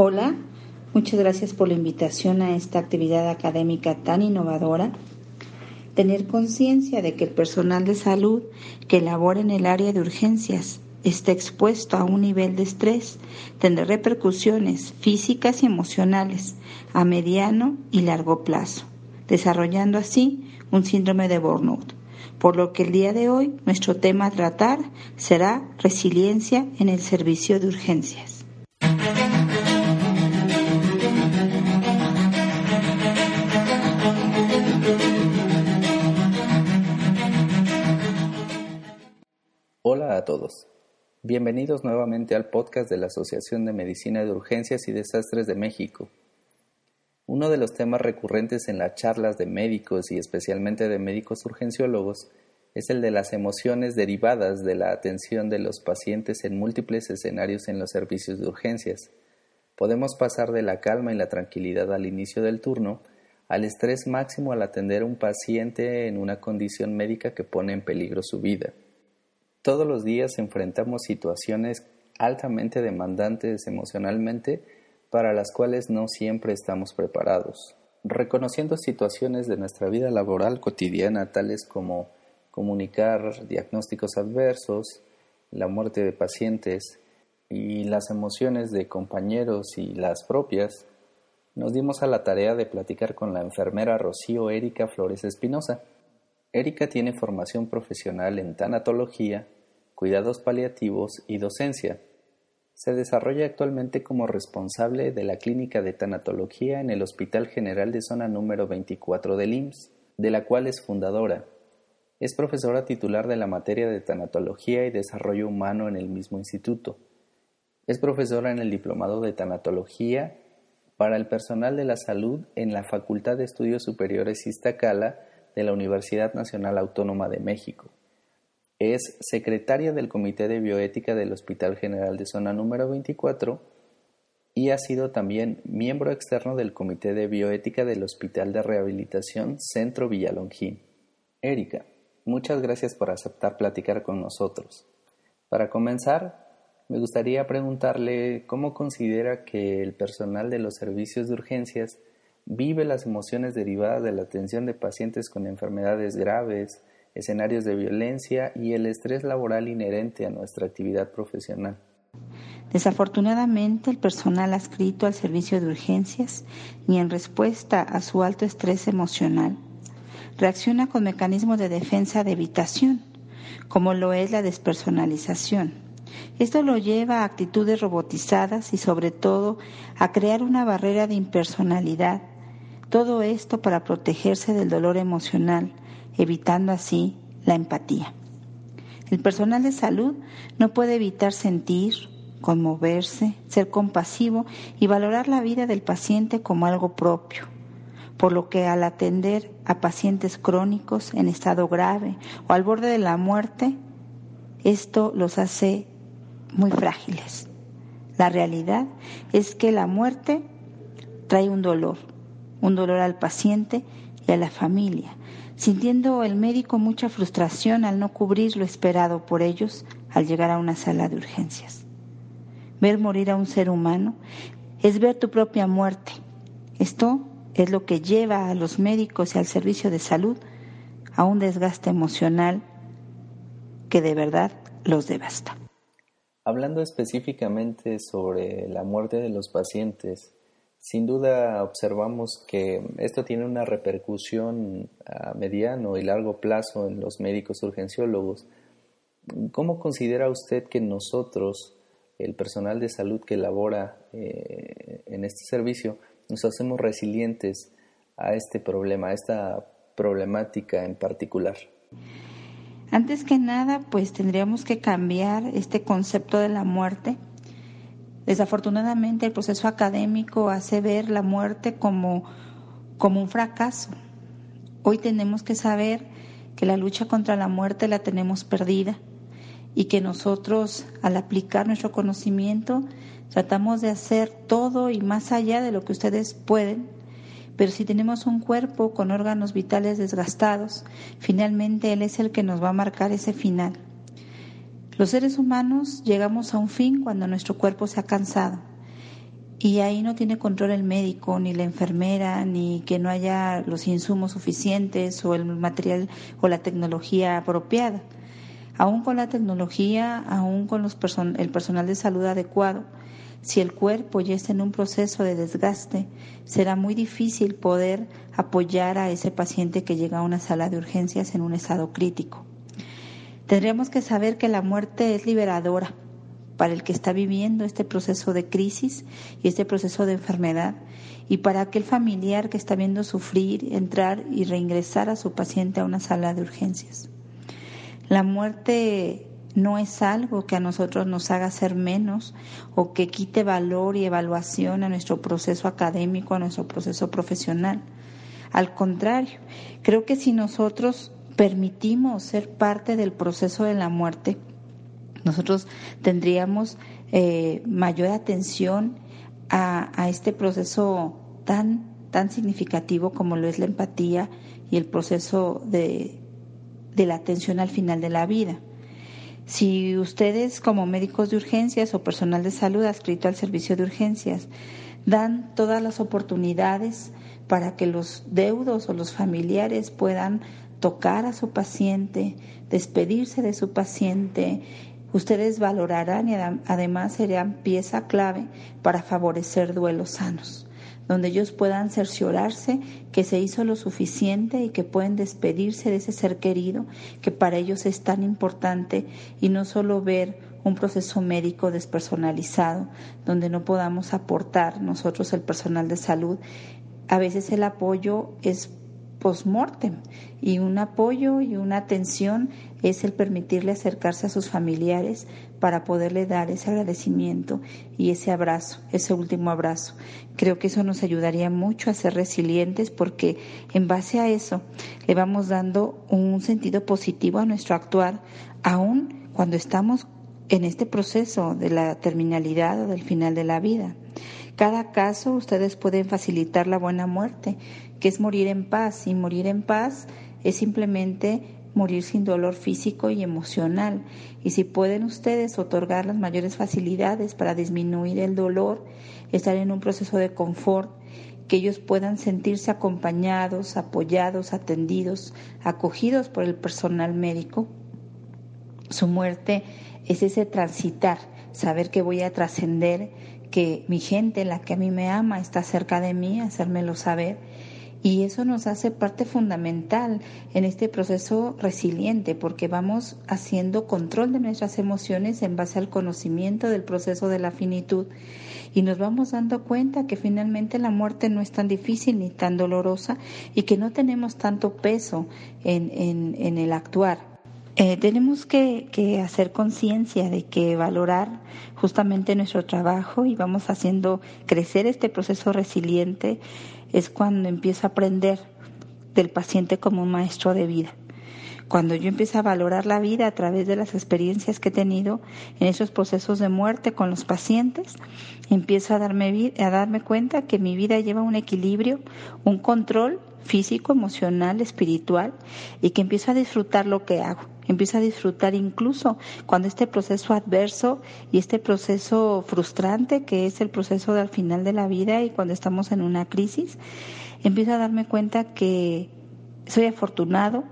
Hola, muchas gracias por la invitación a esta actividad académica tan innovadora. Tener conciencia de que el personal de salud que labora en el área de urgencias está expuesto a un nivel de estrés tendrá repercusiones físicas y emocionales a mediano y largo plazo, desarrollando así un síndrome de burnout. Por lo que el día de hoy nuestro tema a tratar será resiliencia en el servicio de urgencias. Todos. Bienvenidos nuevamente al podcast de la Asociación de Medicina de Urgencias y Desastres de México. Uno de los temas recurrentes en las charlas de médicos y especialmente de médicos urgenciólogos es el de las emociones derivadas de la atención de los pacientes en múltiples escenarios en los servicios de urgencias. Podemos pasar de la calma y la tranquilidad al inicio del turno al estrés máximo al atender a un paciente en una condición médica que pone en peligro su vida. Todos los días enfrentamos situaciones altamente demandantes emocionalmente para las cuales no siempre estamos preparados. Reconociendo situaciones de nuestra vida laboral cotidiana tales como comunicar diagnósticos adversos, la muerte de pacientes y las emociones de compañeros y las propias, nos dimos a la tarea de platicar con la enfermera Rocío Erika Flores Espinosa. Erika tiene formación profesional en tanatología, cuidados paliativos y docencia. Se desarrolla actualmente como responsable de la Clínica de Tanatología en el Hospital General de Zona número 24 del IMSS, de la cual es fundadora. Es profesora titular de la materia de Tanatología y Desarrollo Humano en el mismo instituto. Es profesora en el Diplomado de Tanatología para el personal de la salud en la Facultad de Estudios Superiores Iztacala de la Universidad Nacional Autónoma de México. Es secretaria del Comité de Bioética del Hospital General de Zona número 24 y ha sido también miembro externo del Comité de Bioética del Hospital de Rehabilitación Centro Villalongín. Erika, muchas gracias por aceptar platicar con nosotros. Para comenzar, me gustaría preguntarle cómo considera que el personal de los servicios de urgencias vive las emociones derivadas de la atención de pacientes con enfermedades graves, escenarios de violencia y el estrés laboral inherente a nuestra actividad profesional. Desafortunadamente, el personal adscrito al servicio de urgencias y en respuesta a su alto estrés emocional reacciona con mecanismos de defensa de evitación, como lo es la despersonalización. Esto lo lleva a actitudes robotizadas y sobre todo a crear una barrera de impersonalidad. Todo esto para protegerse del dolor emocional, evitando así la empatía. El personal de salud no puede evitar sentir, conmoverse, ser compasivo y valorar la vida del paciente como algo propio, por lo que al atender a pacientes crónicos en estado grave o al borde de la muerte, esto los hace muy frágiles. La realidad es que la muerte trae un dolor, un dolor al paciente y la familia, sintiendo el médico mucha frustración al no cubrir lo esperado por ellos al llegar a una sala de urgencias. Ver morir a un ser humano es ver tu propia muerte. Esto es lo que lleva a los médicos y al servicio de salud a un desgaste emocional que de verdad los devasta. Hablando específicamente sobre la muerte de los pacientes, sin duda observamos que esto tiene una repercusión a mediano y largo plazo en los médicos urgenciólogos. ¿Cómo considera usted que nosotros, el personal de salud que labora eh, en este servicio, nos hacemos resilientes a este problema, a esta problemática en particular? Antes que nada, pues tendríamos que cambiar este concepto de la muerte Desafortunadamente el proceso académico hace ver la muerte como, como un fracaso. Hoy tenemos que saber que la lucha contra la muerte la tenemos perdida y que nosotros al aplicar nuestro conocimiento tratamos de hacer todo y más allá de lo que ustedes pueden, pero si tenemos un cuerpo con órganos vitales desgastados, finalmente Él es el que nos va a marcar ese final. Los seres humanos llegamos a un fin cuando nuestro cuerpo se ha cansado y ahí no tiene control el médico, ni la enfermera, ni que no haya los insumos suficientes o el material o la tecnología apropiada. Aún con la tecnología, aún con el personal de salud adecuado, si el cuerpo ya está en un proceso de desgaste, será muy difícil poder apoyar a ese paciente que llega a una sala de urgencias en un estado crítico. Tendríamos que saber que la muerte es liberadora para el que está viviendo este proceso de crisis y este proceso de enfermedad y para aquel familiar que está viendo sufrir, entrar y reingresar a su paciente a una sala de urgencias. La muerte no es algo que a nosotros nos haga ser menos o que quite valor y evaluación a nuestro proceso académico, a nuestro proceso profesional. Al contrario, creo que si nosotros permitimos ser parte del proceso de la muerte, nosotros tendríamos eh, mayor atención a, este proceso tan, tan significativo como lo es la empatía y el proceso de, de la atención al final de la vida. Si ustedes como médicos de urgencias o personal de salud adscrito al servicio de urgencias dan todas las oportunidades para que los deudos o los familiares puedan tocar a su paciente, despedirse de su paciente, Ustedes valorarán y además serán pieza clave para favorecer duelos sanos, donde ellos puedan cerciorarse que se hizo lo suficiente y que pueden despedirse de ese ser querido que para ellos es tan importante y no solo ver un proceso médico despersonalizado donde no podamos aportar nosotros el personal de salud. A veces el apoyo es post-mortem y un apoyo y una atención es el permitirle acercarse a sus familiares para poderle dar ese agradecimiento y ese abrazo, ese último abrazo. Creo que eso nos ayudaría mucho a ser resilientes porque en base a eso le vamos dando un sentido positivo a nuestro actuar, aun cuando estamos en este proceso de la terminalidad o del final de la vida. Cada caso ustedes pueden facilitar la buena muerte, que es morir en paz, y morir en paz es simplemente morir sin dolor físico y emocional. Y si pueden ustedes otorgar las mayores facilidades para disminuir el dolor, estar en un proceso de confort, que ellos puedan sentirse acompañados, apoyados, atendidos, acogidos por el personal médico. Su muerte es ese transitar, saber que voy a trascender, que mi gente, la que a mí me ama, está cerca de mí, hacérmelo saber. Y eso nos hace parte fundamental en este proceso resiliente, porque vamos haciendo control de nuestras emociones en base al conocimiento del proceso de la finitud y nos vamos dando cuenta que finalmente la muerte no es tan difícil ni tan dolorosa y que no tenemos tanto peso en, en, en el actuar. Eh, tenemos que, que hacer conciencia de que valorar justamente nuestro trabajo y vamos haciendo crecer este proceso resiliente es cuando empiezo a aprender del paciente como un maestro de vida. Cuando yo empiezo a valorar la vida a través de las experiencias que he tenido en esos procesos de muerte con los pacientes, empiezo a darme, a darme cuenta que mi vida lleva un equilibrio, un control físico, emocional, espiritual y que empiezo a disfrutar lo que hago empieza a disfrutar incluso cuando este proceso adverso y este proceso frustrante que es el proceso del final de la vida y cuando estamos en una crisis, empiezo a darme cuenta que soy afortunado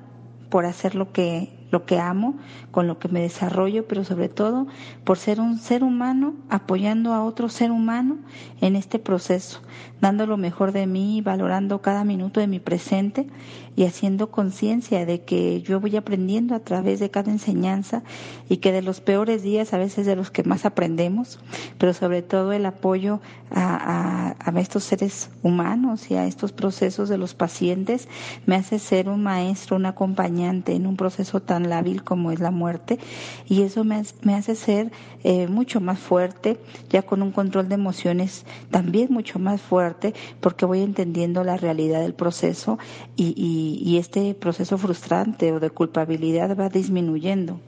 por hacer lo que lo que amo, con lo que me desarrollo, pero sobre todo por ser un ser humano apoyando a otro ser humano en este proceso, dando lo mejor de mí, valorando cada minuto de mi presente y haciendo conciencia de que yo voy aprendiendo a través de cada enseñanza y que de los peores días a veces de los que más aprendemos, pero sobre todo el apoyo a, estos seres humanos y a estos procesos de los pacientes me hace ser un maestro, un acompañante en un proceso tan lábil como es la muerte y eso me, hace ser eh, mucho más fuerte, ya con un control de emociones también mucho más fuerte porque voy entendiendo la realidad del proceso y, este proceso frustrante o de culpabilidad va disminuyendo.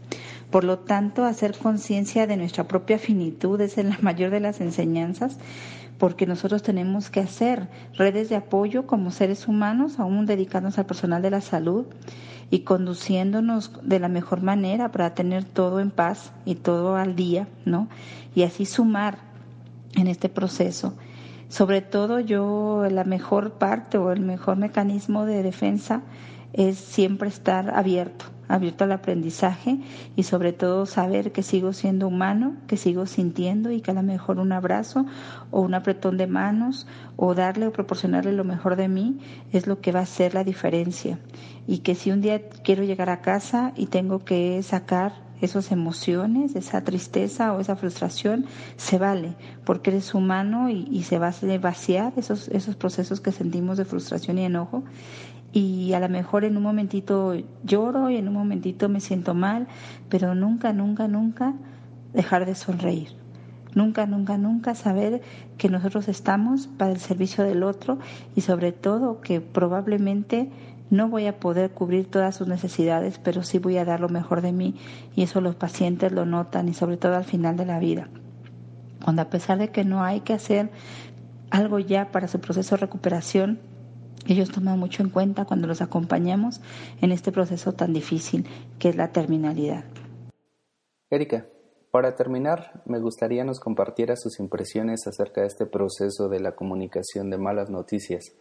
Por lo tanto, hacer conciencia de nuestra propia finitud es la mayor de las enseñanzas, porque nosotros tenemos que hacer redes de apoyo como seres humanos, aún dedicarnos al personal de la salud y conduciéndonos de la mejor manera para tener todo en paz y todo al día, ¿no? Y así sumar en este proceso Sobre todo yo, la mejor parte o el mejor mecanismo de defensa es siempre estar abierto, abierto al aprendizaje y sobre todo saber que sigo siendo humano, que sigo sintiendo y que a lo mejor un abrazo o un apretón de manos o darle o proporcionarle lo mejor de mí es lo que va a hacer la diferencia. Y que si un día quiero llegar a casa y tengo que sacar esas emociones, esa tristeza o esa frustración, se vale, porque eres humano y, y se va a vaciar esos, esos procesos que sentimos de frustración y enojo y a lo mejor en un momentito lloro y en un momentito me siento mal, pero nunca, nunca, nunca dejar de sonreír. Nunca, nunca, nunca saber que nosotros estamos para el servicio del otro y sobre todo que probablemente no voy a poder cubrir todas sus necesidades, pero sí voy a dar lo mejor de mí y eso los pacientes lo notan y sobre todo al final de la vida. Cuando a pesar de que no hay que hacer algo ya para su proceso de recuperación, ellos toman mucho en cuenta cuando los acompañamos en este proceso tan difícil que es la terminalidad. Erika, para terminar, me gustaría nos compartiera sus impresiones acerca de este proceso de la comunicación de malas noticias.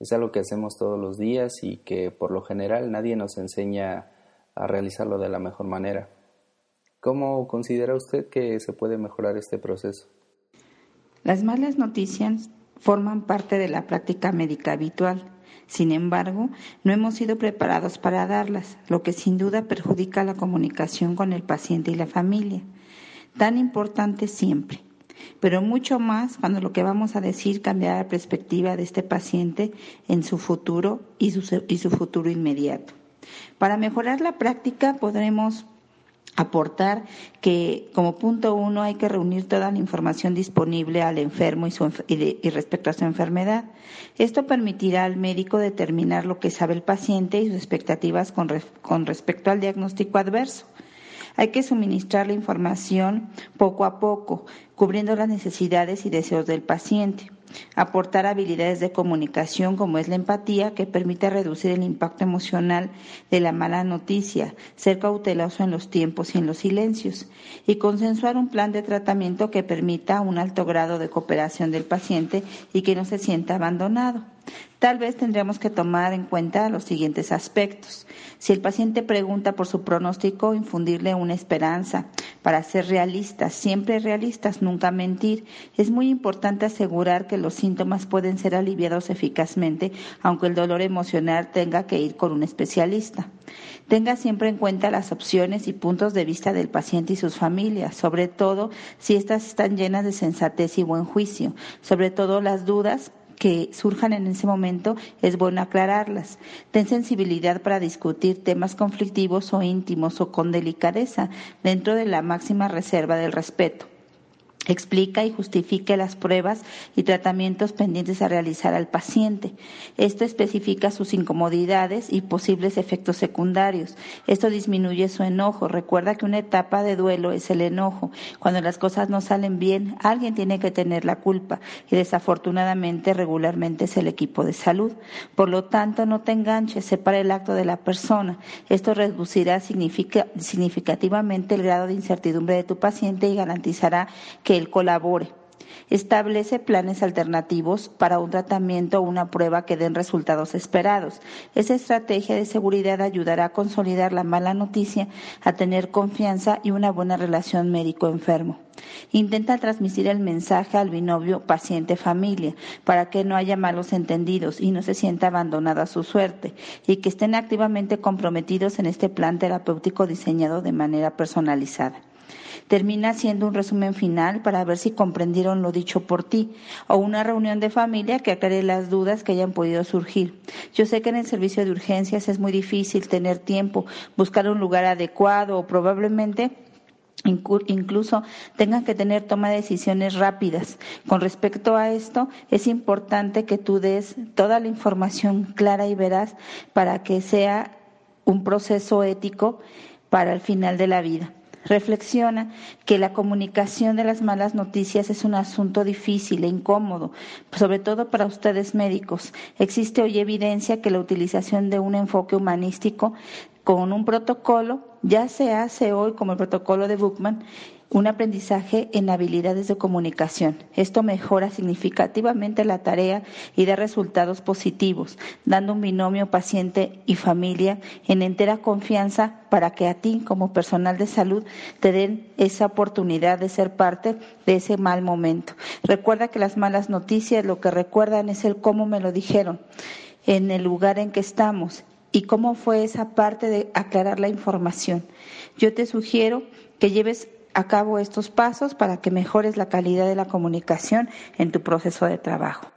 Es algo que hacemos todos los días y que por lo general nadie nos enseña a realizarlo de la mejor manera. ¿Cómo considera usted que se puede mejorar este proceso? Las malas noticias forman parte de la práctica médica habitual. Sin embargo, no hemos sido preparados para darlas, lo que sin duda perjudica la comunicación con el paciente y la familia. Tan importante siempre, pero mucho más cuando lo que vamos a decir cambiará la perspectiva de este paciente en su futuro y su futuro inmediato. Para mejorar la práctica podremos aportar que como punto uno hay que reunir toda la información disponible al enfermo y, respecto a su enfermedad. Esto permitirá al médico determinar lo que sabe el paciente y sus expectativas con respecto al diagnóstico adverso. Hay que suministrar la información poco a poco, cubriendo las necesidades y deseos del paciente aportar habilidades de comunicación como es la empatía que permite reducir el impacto emocional de la mala noticia, ser cauteloso en los tiempos y en los silencios y consensuar un plan de tratamiento que permita un alto grado de cooperación del paciente y que no se sienta abandonado. Tal vez tendríamos que tomar en cuenta los siguientes aspectos. Si el paciente pregunta por su pronóstico, infundirle una esperanza para ser realistas, siempre realistas, nunca mentir. Es muy importante asegurar que los síntomas pueden ser aliviados eficazmente, aunque el dolor emocional tenga que ir con un especialista. Tenga siempre en cuenta las opciones y puntos de vista del paciente y sus familias, sobre todo si éstas están llenas de sensatez y buen juicio, sobre todo las dudas que surjan en ese momento, es bueno aclararlas. Ten sensibilidad para discutir temas conflictivos o íntimos o con delicadeza, dentro de la máxima reserva del respeto. Explica y justifique las pruebas y tratamientos pendientes a realizar al paciente. Esto especifica sus incomodidades y posibles efectos secundarios. Esto disminuye su enojo. Recuerda que una etapa de duelo es el enojo. Cuando las cosas no salen bien, alguien tiene que tener la culpa y desafortunadamente regularmente es el equipo de salud. Por lo tanto, no te enganches, separa el acto de la persona. Esto reducirá significativamente el grado de incertidumbre de tu paciente y garantizará que él colabore. Establece planes alternativos para un tratamiento o una prueba que den resultados esperados. Esa estrategia de seguridad ayudará a consolidar la mala noticia, a tener confianza y una buena relación médico-enfermo. Intenta transmitir el mensaje al binomio paciente-familia para que no haya malos entendidos y no se sienta abandonado a su suerte y que estén activamente comprometidos en este plan terapéutico diseñado de manera personalizada termina siendo un resumen final para ver si comprendieron lo dicho por ti o una reunión de familia que aclare las dudas que hayan podido surgir. Yo sé que en el servicio de urgencias es muy difícil tener tiempo, buscar un lugar adecuado o probablemente incluso tengan que tener toma de decisiones rápidas. Con respecto a esto, es importante que tú des toda la información clara y veraz para que sea un proceso ético para el final de la vida reflexiona que la comunicación de las malas noticias es un asunto difícil e incómodo, sobre todo para ustedes médicos. Existe hoy evidencia que la utilización de un enfoque humanístico con un protocolo ya se hace hoy como el protocolo de Bookman un aprendizaje en habilidades de comunicación. Esto mejora significativamente la tarea y da resultados positivos, dando un binomio paciente y familia en entera confianza para que a ti como personal de salud te den esa oportunidad de ser parte de ese mal momento. Recuerda que las malas noticias lo que recuerdan es el cómo me lo dijeron, en el lugar en que estamos y cómo fue esa parte de aclarar la información. Yo te sugiero que lleves a cabo estos pasos para que mejores la calidad de la comunicación en tu proceso de trabajo.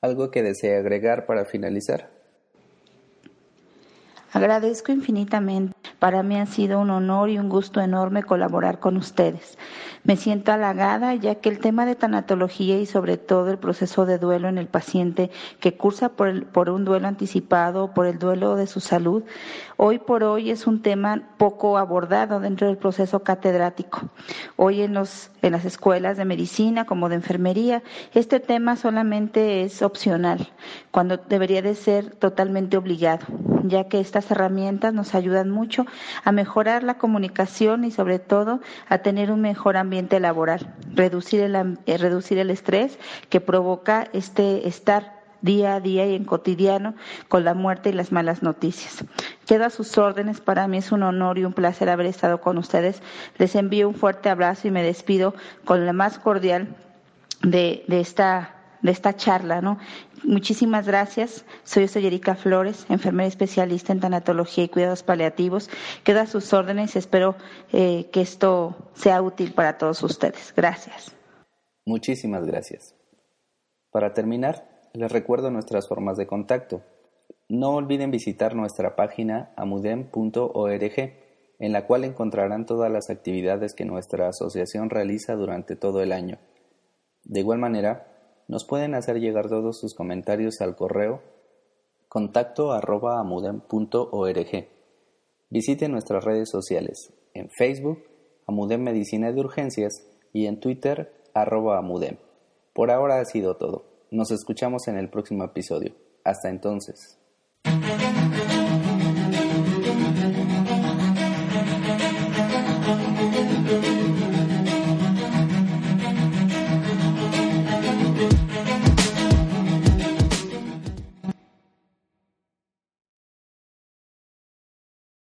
¿Algo que desee agregar para finalizar? Agradezco infinitamente. Para mí ha sido un honor y un gusto enorme colaborar con ustedes. Me siento halagada ya que el tema de tanatología y sobre todo el proceso de duelo en el paciente que cursa por, por un duelo anticipado, por el duelo de su salud, hoy por hoy es un tema poco abordado dentro del proceso catedrático. Hoy en, los, en las escuelas de medicina como de enfermería, este tema solamente es opcional, cuando debería de ser totalmente obligado, ya que estas herramientas nos ayudan mucho a mejorar la comunicación y sobre todo a tener un mejor ambiente laboral, reducir el, eh, reducir el estrés que provoca este estar día a día y en cotidiano con la muerte y las malas noticias. Quedo a sus órdenes, para mí es un honor y un placer haber estado con ustedes. Les envío un fuerte abrazo y me despido con la más cordial de, de esta de esta charla, ¿no? Muchísimas gracias. Soy, Erika Flores, enfermera especialista en tanatología y cuidados paliativos. Quedo a sus órdenes y espero eh, que esto sea útil para todos ustedes. Gracias. Muchísimas gracias. Para terminar, les recuerdo nuestras formas de contacto. No olviden visitar nuestra página amudem.org, en la cual encontrarán todas las actividades que nuestra asociación realiza durante todo el año. De igual manera, nos pueden hacer llegar todos sus comentarios al correo contacto arroba. Visiten nuestras redes sociales en Facebook, Amudem Medicina de Urgencias y en Twitter, arroba Amudem. Por ahora ha sido todo. Nos escuchamos en el próximo episodio. Hasta entonces.